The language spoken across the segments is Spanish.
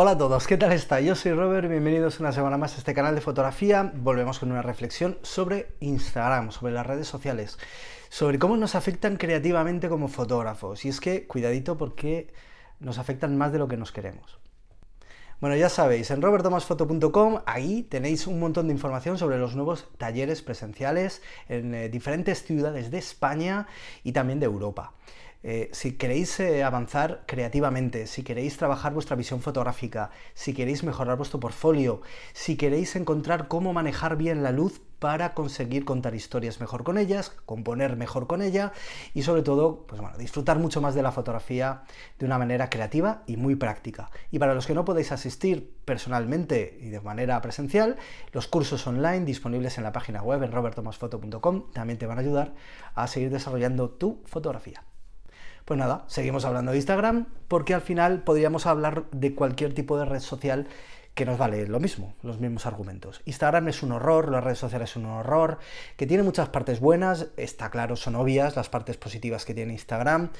Hola a todos, ¿qué tal está? Yo soy Robert, bienvenidos una semana más a este canal de fotografía. Volvemos con una reflexión sobre Instagram, sobre las redes sociales, sobre cómo nos afectan creativamente como fotógrafos. Y es que, cuidadito porque nos afectan más de lo que nos queremos. Bueno, ya sabéis, en robertomasfoto.com ahí tenéis un montón de información sobre los nuevos talleres presenciales en eh, diferentes ciudades de España y también de Europa. Eh, si queréis eh, avanzar creativamente, si queréis trabajar vuestra visión fotográfica, si queréis mejorar vuestro portfolio, si queréis encontrar cómo manejar bien la luz para conseguir contar historias mejor con ellas, componer mejor con ella y sobre todo, pues bueno, disfrutar mucho más de la fotografía de una manera creativa y muy práctica. Y para los que no podéis asistir personalmente y de manera presencial, los cursos online disponibles en la página web en robertomasfoto.com también te van a ayudar a seguir desarrollando tu fotografía. Pues nada, seguimos hablando de Instagram porque al final podríamos hablar de cualquier tipo de red social que nos vale lo mismo, los mismos argumentos. Instagram es un horror, las redes sociales son un horror, que tiene muchas partes buenas, está claro, son obvias las partes positivas que tiene Instagram,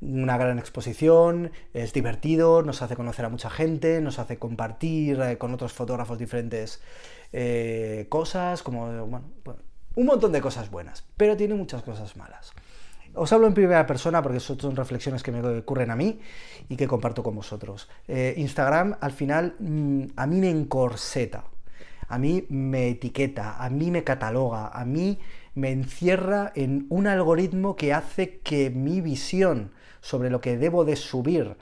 una gran exposición, es divertido, nos hace conocer a mucha gente, nos hace compartir eh, con otros fotógrafos diferentes eh, cosas, como, bueno, un montón de cosas buenas, pero tiene muchas cosas malas. Os hablo en primera persona porque son reflexiones que me ocurren a mí y que comparto con vosotros. Eh, Instagram al final mm, a mí me encorseta, a mí me etiqueta, a mí me cataloga, a mí me encierra en un algoritmo que hace que mi visión sobre lo que debo de subir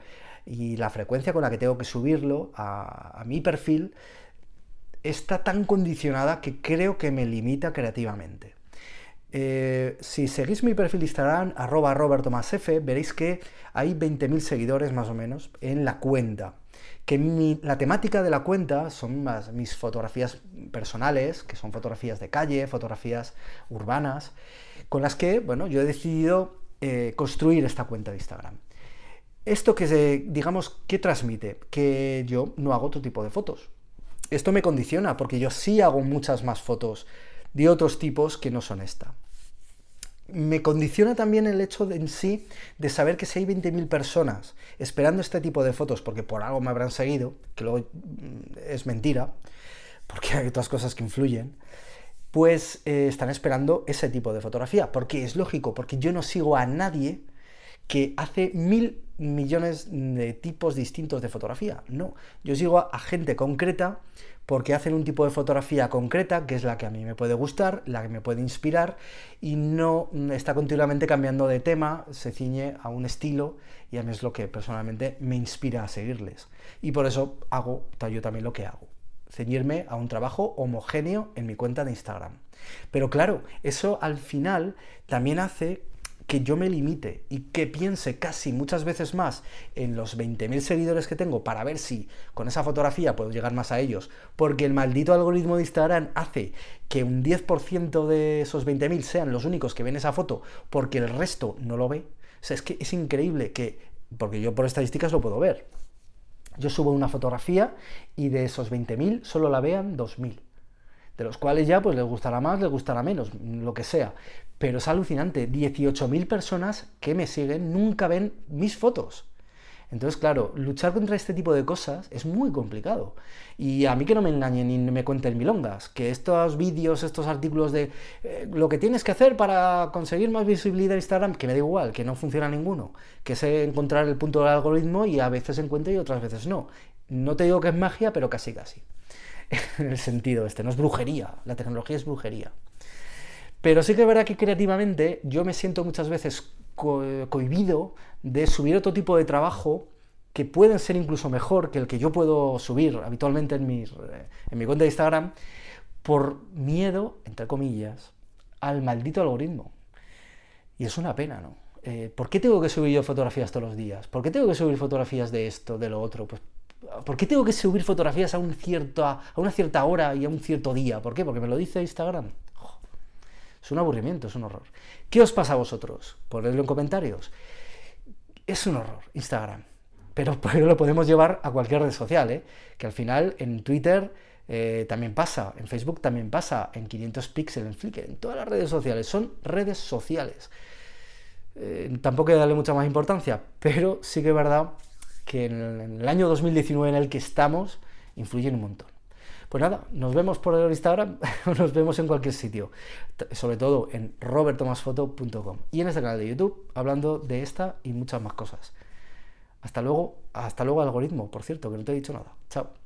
y la frecuencia con la que tengo que subirlo a, a mi perfil está tan condicionada que creo que me limita creativamente. Eh, si seguís mi perfil de Instagram, arroba robertomasf, veréis que hay 20.000 seguidores más o menos en la cuenta. Que la temática de la cuenta son mis fotografías personales, que son fotografías de calle, fotografías urbanas, con las que, bueno, yo he decidido eh, construir esta cuenta de Instagram. Esto que, digamos, ¿qué transmite? Que yo no hago otro tipo de fotos. Esto me condiciona porque yo sí hago muchas más fotos de otros tipos que no son esta. Me condiciona también el hecho de, en sí de saber que si hay 20.000 personas esperando este tipo de fotos porque por algo me habrán seguido, que luego mm, es mentira, porque hay otras cosas que influyen, pues eh, están esperando ese tipo de fotografía. Porque es lógico, porque yo no sigo a nadie que hace mil millones de tipos distintos de fotografía. No, yo sigo a, gente concreta porque hacen un tipo de fotografía concreta, que es la que a mí me puede gustar, la que me puede inspirar, y no está continuamente cambiando de tema, se ciñe a un estilo, y a mí es lo que personalmente me inspira a seguirles. Y por eso hago yo también lo que hago ceñirme a un trabajo homogéneo en mi cuenta de Instagram. Pero claro, eso al final también hace que yo me limite y que piense casi muchas veces más en los 20.000 seguidores que tengo para ver si con esa fotografía puedo llegar más a ellos, porque el maldito algoritmo de Instagram hace que un 10% de esos 20.000 sean los únicos que ven esa foto porque el resto no lo ve. Es que es increíble que, porque yo por estadísticas lo puedo ver. Yo subo una fotografía y de esos 20.000 solo la vean 2.000 de los cuales ya pues les gustará más, les gustará menos, lo que sea. Pero es alucinante, 18.000 personas que me siguen nunca ven mis fotos. Entonces, claro, luchar contra este tipo de cosas es muy complicado. Y a mí que no me engañen ni me cuenten milongas, que estos vídeos, estos artículos de eh, lo que tienes que hacer para conseguir más visibilidad en Instagram, que me da igual, que no funciona ninguno, que sé encontrar el punto del algoritmo y a veces encuentro y otras veces no. No te digo que es magia, pero casi casi. en el sentido este, no es brujería, la tecnología es brujería. Pero sí que es verdad que creativamente yo me siento muchas veces cohibido de subir otro tipo de trabajo que pueden ser incluso mejor que el que yo puedo subir habitualmente en, en mi cuenta de Instagram por miedo, entre comillas, al maldito algoritmo. Y es una pena, ¿no? Eh, ¿Por qué tengo que subir yo fotografías todos los días? ¿Por qué tengo que subir fotografías de esto, de lo otro? Pues ¿Por qué tengo que subir fotografías a, un cierto, a una cierta hora y a un cierto día? ¿Por qué? Porque me lo dice Instagram. Es un aburrimiento, es un horror. ¿Qué os pasa a vosotros? Ponedlo en comentarios. Es un horror, Instagram. Pero, lo podemos llevar a cualquier red social, ¿eh? que al final en Twitter eh, también pasa, en Facebook también pasa, en 500 píxeles, en Flickr, en todas las redes sociales. Son redes sociales. Eh, tampoco hay que darle mucha más importancia, pero sí que es verdad que en el año 2019 en el que estamos influyen un montón. Pues nada, nos vemos por el Instagram, nos vemos en cualquier sitio, sobre todo en robertomasfoto.com y en este canal de YouTube hablando de esta y muchas más cosas. Hasta luego, hasta luego algoritmo, por cierto, que no te he dicho nada. Chao.